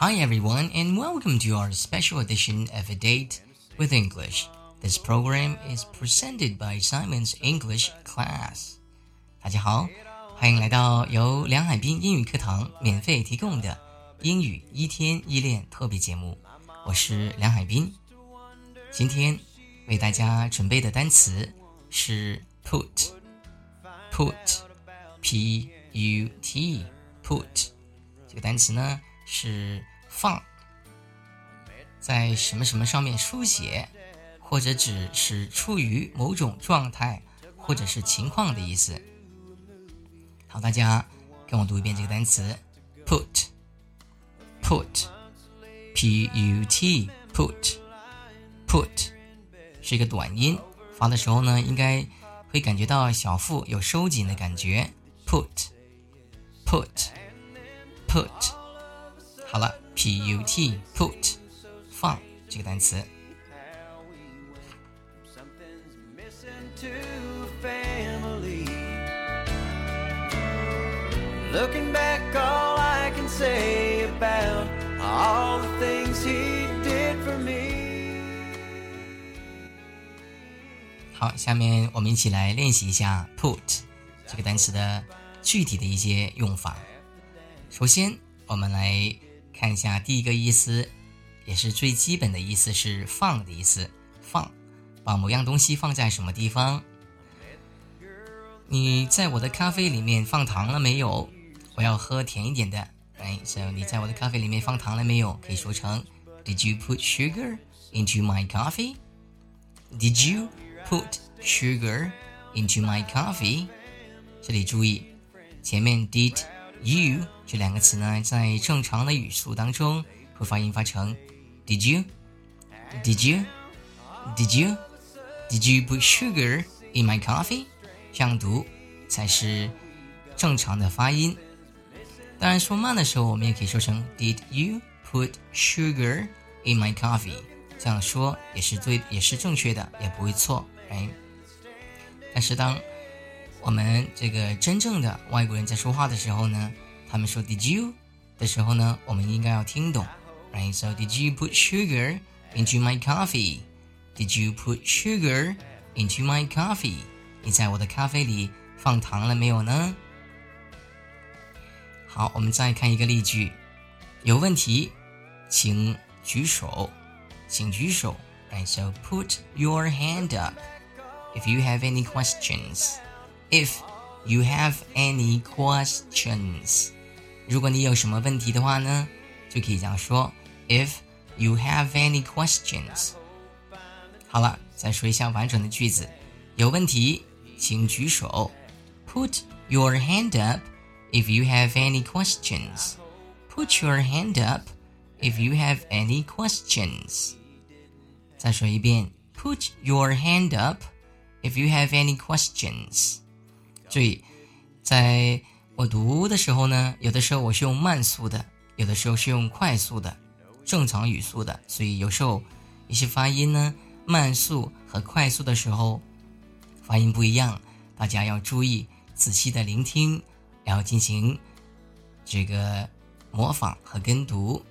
Hi everyone and welcome to our special edition of A Date with English. This program is presented by Simon's English Class. 大家好，欢迎来到由梁海滨英语课堂免费提供的英语一天一练特别节目。我是梁海滨，今天为大家准备的单词是 put，put，p u t，put。这个单词呢是 放，在什么什么上面书写，或者只是处于某种状态或者是情况的意思。好，大家跟我读一遍这个单词：put，put，p u t，put，put 是一个短音，发的时候呢，应该会感觉到小腹有收紧的感觉。put，put，put。好了，p u t put 放这个单词。Looking back, all I can say about all the things he did for me. 好，下面我们一起来练习一下 put 这个单词的具体的一些用法。首先，我们来看一下第一个意思，也是最基本的意思是放的意思。放，把某样东西放在什么地方？你在我的咖啡里面放糖了没有？我要喝甜一点的。哎，所以你在我的咖啡里面放糖了没有？可以说成 Did you put sugar into my coffee? Did you put sugar into my coffee? 这里注意，前面 did。You 这两个词呢，在正常的语速当中会发音发成 Did you? Did you? Did you? Did you put sugar in my coffee? 这样读才是正常的发音。当然，说慢的时候，我们也可以说成 Did you put sugar in my coffee？这样说也是对，也是正确的，也不会错。哎，但是当我们这个真正的外国人在说话的时候呢，他们说 "Did you" 的时候呢，我们应该要听懂，right? So did you put sugar into my coffee? Did you put sugar into my coffee? 你在我的咖啡里放糖了没有呢？好，我们再看一个例句，有问题，请举手，请举手。Right? So put your hand up if you have any questions. If you have any questions，如果你有什么问题的话呢，就可以这样说：If you have any questions。好了，再说一下完整的句子。有问题请举手。Put your hand up if you have any questions. Put your hand up if you have any questions. 再说一遍。Put your hand up if you have any questions. 注意，在我读的时候呢，有的时候我是用慢速的，有的时候是用快速的，正常语速的，所以有时候一些发音呢，慢速和快速的时候发音不一样，大家要注意，仔细的聆听，然后进行这个模仿和跟读。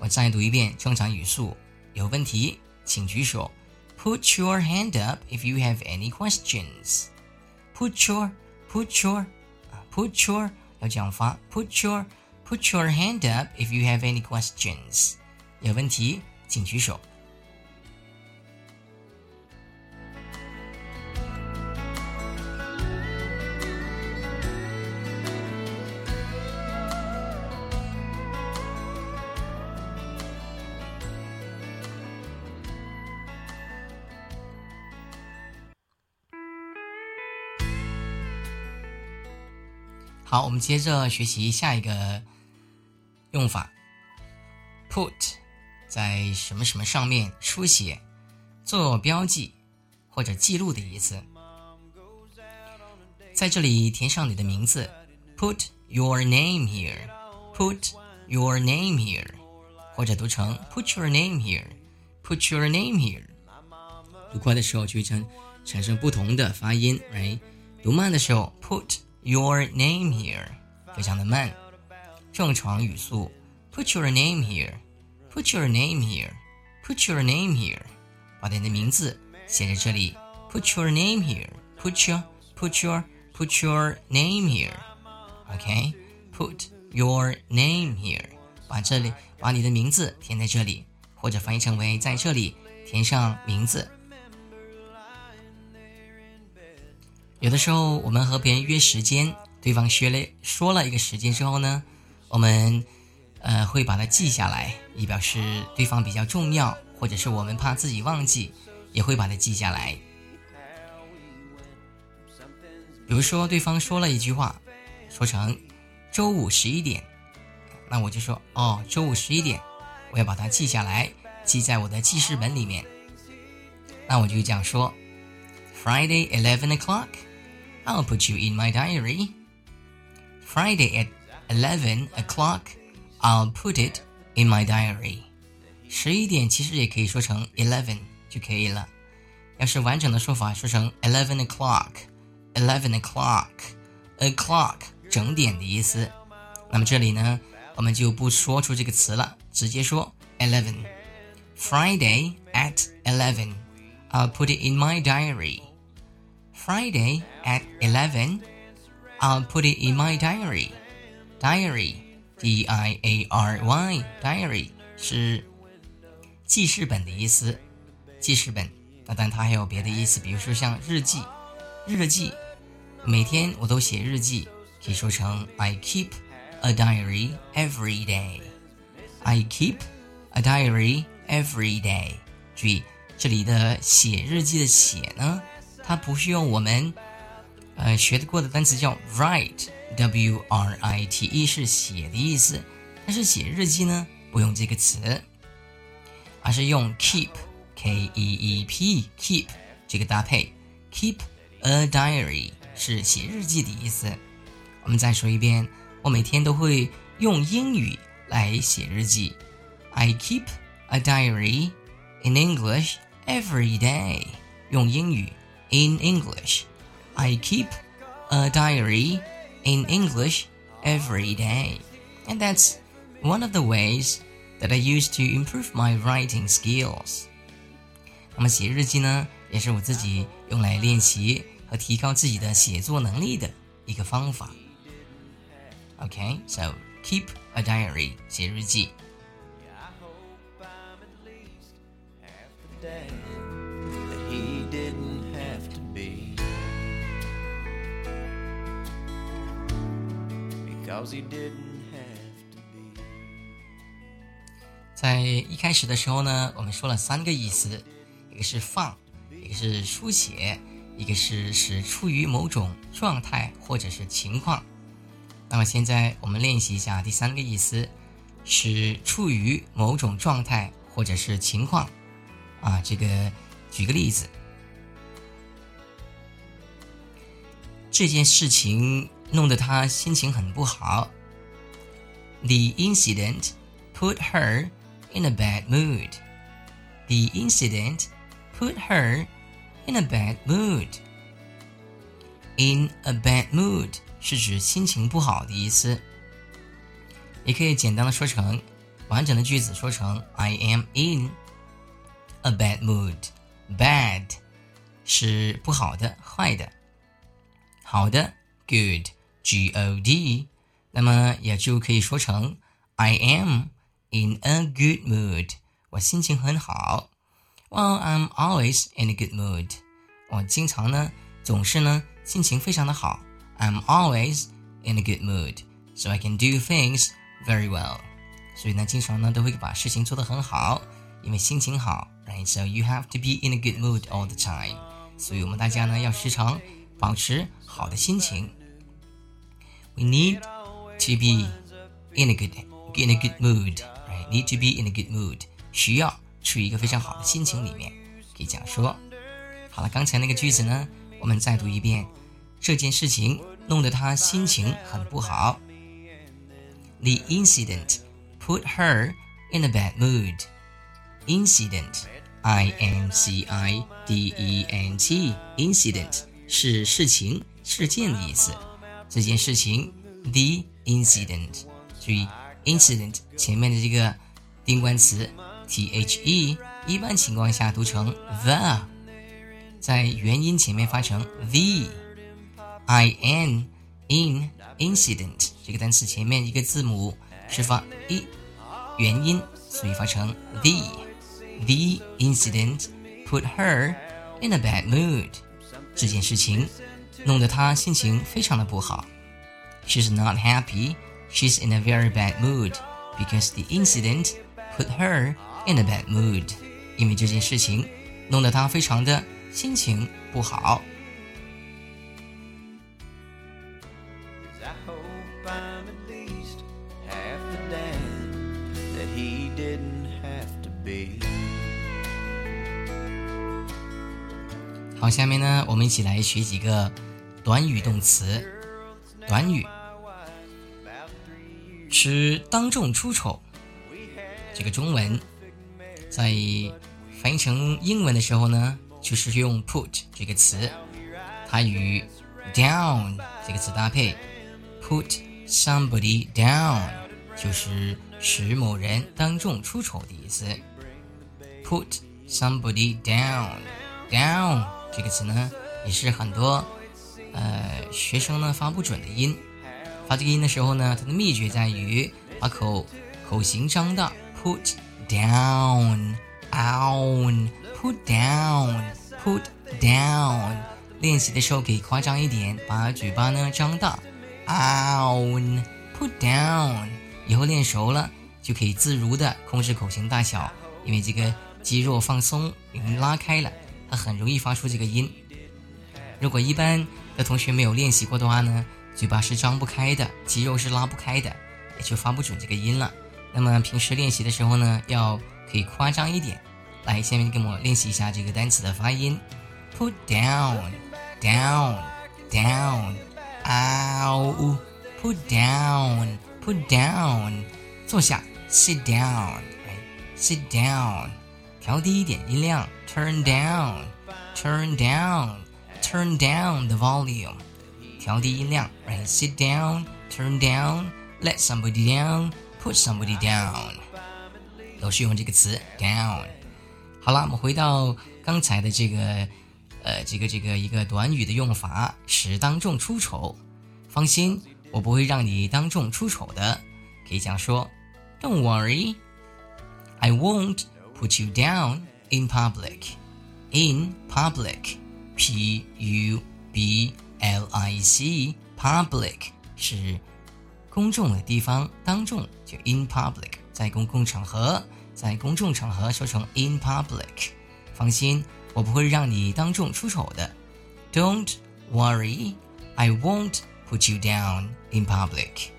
我再读一遍正常语速，有问题请举手，Put your hand up if you have any questions。Put your, put your, put your 要讲发。Put your, put your hand up if you have any questions。有问题请举手。 好，我们接着学习下一个用法，put 在什么什么上面书写、做标记或者记录的意思。在这里填上你的名字，put your name here，put your name here，或者读成 put your name here，put your name here。读快的时候就会产生不同的发音，right？读慢的时候，put。Your name here，非常的慢。正常语速 Put your name here. Put your name here. Put your name here. 把你的名字写在这里。Put your name here. Put your, put your, put your name here. OK. Put your name here. 把这里，把你的名字填在这里，或者翻译成为在这里填上名字。 有的时候，我们和别人约时间，对方说了说了一个时间之后呢，我们呃会把它记下来，以表示对方比较重要，或者是我们怕自己忘记，也会把它记下来。比如说，对方说了一句话，说成周五十一点，那我就说哦，周五十一点，我要把它记下来，记在我的记事本里面。那我就这样说：Friday eleven o'clock。I'll put you in my diary. Friday at 11 o'clock, I'll put it in my diary. 十一点其实也可以说成 eleven 就可以了。要是完整的说法，说成 eleven o'clock，eleven o'clock，o'clock 整点的意思。那么这里呢，我们就不说出这个词了，直接说 eleven。Friday at eleven, I'll put it in my diary. Friday at eleven. I'll put it in my diary. Diary, D-I-A-R-Y, diary 是记事本的意思。记事本，那但它还有别的意思，比如说像日记，日记，每天我都写日记，可以说成 I keep a diary every day. I keep a diary every day. 注意这里的写日记的写呢。 它不是用我们呃学的过的单词叫 write，w r i t e 是写的意思，但是写日记呢不用这个词，而是用 keep，k e e p keep 这个搭配，keep a diary 是写日记的意思。我们再说一遍，我每天都会用英语来写日记，I keep a diary in English every day，用英语。in English. I keep a diary in English every day. And that's one of the ways that I use to improve my writing skills. 那么写日记呢，也是我自己用来练习和提高自己的写作能力的一个方法。Okay, so keep a diary，写日记。 在一开始的时候呢，我们说了三个意思，一个是放，一个是书写，一个是使处于某种状态或者是情况。那么现在我们练习一下第三个意思，使处于某种状态或者是情况。啊，这个举个例子，这件事情。弄得她心情很不好。The incident put her in a bad mood. The incident put her in a bad mood. In a bad mood 是指心情不好的意思，也可以简单的说成完整的句子说成 I am in a bad mood. Bad 是不好的、坏的，好的 good。 God，那么也就可以说成 I am in a good mood，我心情很好。Well, I'm always in a good mood，我经常呢总是呢心情非常的好。I'm always in a good mood，so I can do things very well。所以呢，经常呢都会把事情做得很好，因为心情好，right？So you have to be in a good mood all the time。所以我们大家呢要时常保持好的心情。 we need to be in a good in a good mood, right? Need to be in a good mood，需要处于一个非常好的心情里面，可以这样说。好了，刚才那个句子呢，我们再读一遍。这件事情弄得他心情很不好。The incident put her in a bad mood. Incident, I N C I D E N T, incident 是事情、事件的意思。 这件事情，the incident，注意 incident 前面的这个定冠词 the，一般情况下读成 the，在元音前面发成 the，in in incident 这个单词前面一个字母是发 e 元音，所以发成 the。The incident put her in a bad mood。这件事情弄得她心情非常的不好。She's not happy. She's in a very bad mood because the incident put her in a bad mood。因为这件事情弄得她非常的心情不好。好，下面呢，我们一起来学几个短语动词。短语是当众出丑。这个中文在翻译成英文的时候呢，就是用 put 这个词，它与 down 这个词搭配，put somebody down 就是使某人当众出丑的意思。put somebody down，down。这个词呢，也是很多呃学生呢发不准的音。发这个音的时候呢，它的秘诀在于把口口型张大，put down，on，put down，put down。练习的时候可以夸张一点，把嘴巴呢张大，on，put down。以后练熟了，就可以自如的控制口型大小，因为这个肌肉放松，已经拉开了。它很容易发出这个音。如果一般那同学没有练习过的话呢，嘴巴是张不开的，肌肉是拉不开的，也就发不准这个音了。那么平时练习的时候呢，要可以夸张一点。来，下面跟我练习一下这个单词的发音：put down，down，down，ow，put down，put down，坐下，sit down, sit down。调低一点音量，turn down, turn down down，turn down the volume，调低音量，right sit down，turn down，let somebody down，put somebody down，都是用这个词 down。好了，我们回到刚才的这个，呃，这个这个一个短语的用法，使当众出丑。放心，我不会让你当众出丑的。可以这样说，Don't worry，I won't。put you down in public. In public, P U B L I C, public 是公众的地方，当众就 in public，在公共场合，在公众场合说成 in public。放心，我不会让你当众出丑的。Don't worry, I won't put you down in public.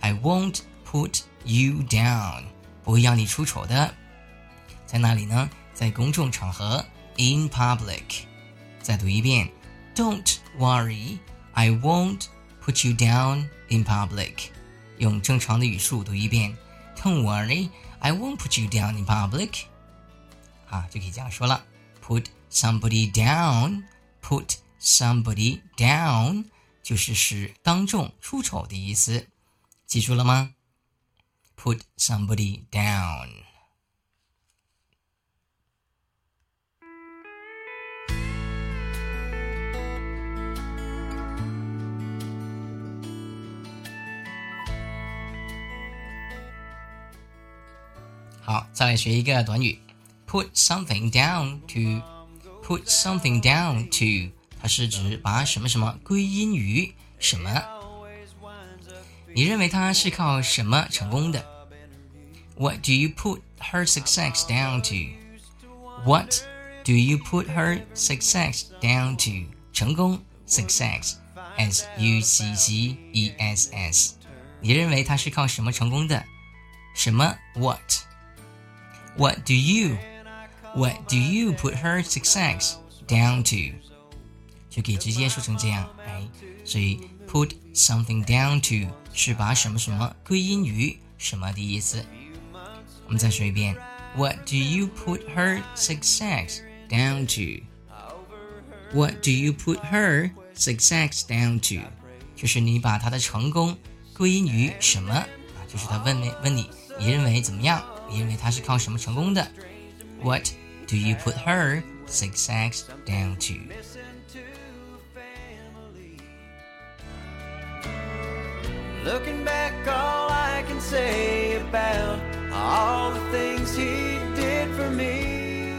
I won't put you down，不会让你出丑的。在哪里呢？在公众场合，in public。 再读一遍，Don't worry, I won't put you down in public。用正常的语速读一遍，Don't worry, I won't put you down in public。啊，就可以这样说了，Put somebody down, put somebody down，就是使当众出丑的意思，记住了吗？Put somebody down。 再来学一个短语，put something down to。put something down to，它是指把什么什么归因于什么。你认为她是靠什么成功的？What do you put her success down to？What do you put her success down to？成功，success，s u c c e s s。你认为她是靠什么成功的？什么 ？What？What do you, what do you put her success down to？就可以直接说成这样，哎，所以 put something down to 是把什么什么归因于什么的意思。我们再说一遍，What do you put her success down to？What do you put her success down to？就是你把她的成功归因于什么啊？ 就是他问问问你，你认为怎么样？ 你认为他是靠什么成功的？What do you put her success down to? Looking back, all I can say about all the things he did for me.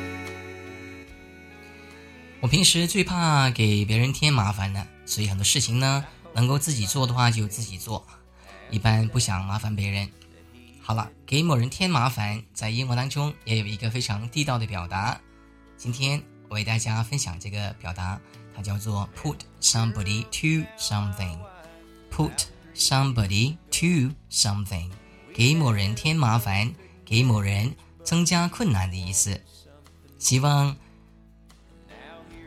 我平时最怕给别人添麻烦的，所以很多事情呢，能够自己做的话就自己做，一般不想麻烦别人。 好了，给某人添麻烦，在英文当中也有一个非常地道的表达。今天我为大家分享这个表达，它叫做 put somebody to something。put somebody to something，给某人添麻烦，给某人增加困难的意思。希望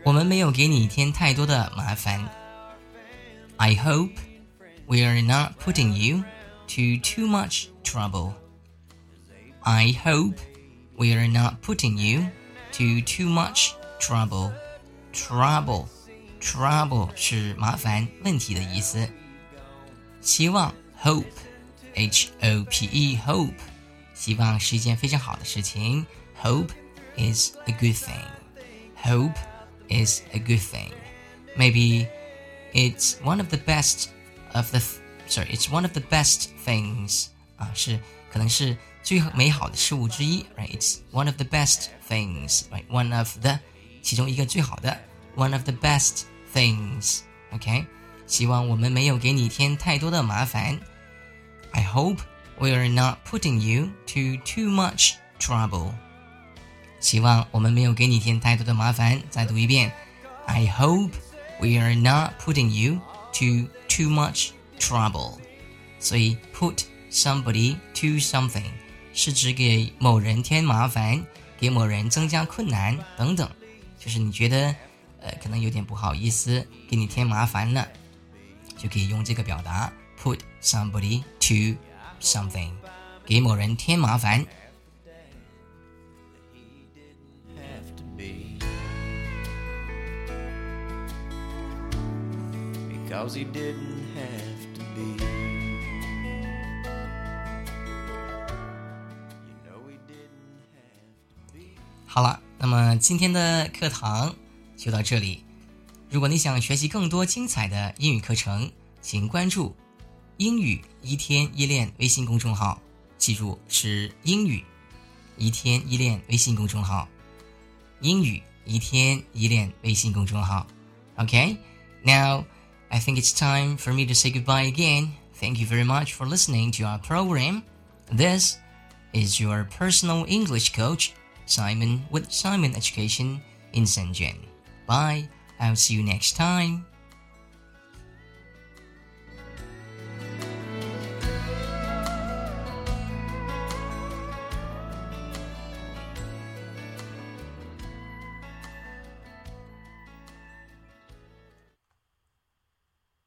我们没有给你添太多的麻烦。I hope we are not putting you to too much trouble. I hope we are not putting you to too much trouble. Trouble, trouble 是麻烦、问题的意思。希望 hope, h o p e hope，希望是一件非常好的事情。Hope is a good thing. Hope is a good thing. Maybe it's one of the best of the sorry, it's one of the best things 啊，是可能是最美好的事物之一，right? It's one of the best things, right? One of the 其中一个最好的，one of the best things, OK？希望我们没有给你添太多的麻烦。I hope we are not putting you to too much trouble. 希望我们没有给你添太多的麻烦。再读一遍，I hope we are not putting you to too much trouble. 所以 put somebody to something 是指给某人添麻烦，给某人增加困难等等，就是你觉得呃可能有点不好意思，给你添麻烦了。就可以用这个表达 put somebody to something，给某人添麻烦。好了，那么今天的课堂就到这里。如果你想学习更多精彩的英语课程，请关注“英语一天一练”微信公众号。记住，是“英语一天一练”微信公众号。英语一天一练微信公众号。Okay, now I think it's time for me to say goodbye again. Thank you very much for listening to our program. This is your personal English coach, Simon with Simon Education in Shenzhen. Bye. I'll see you next time.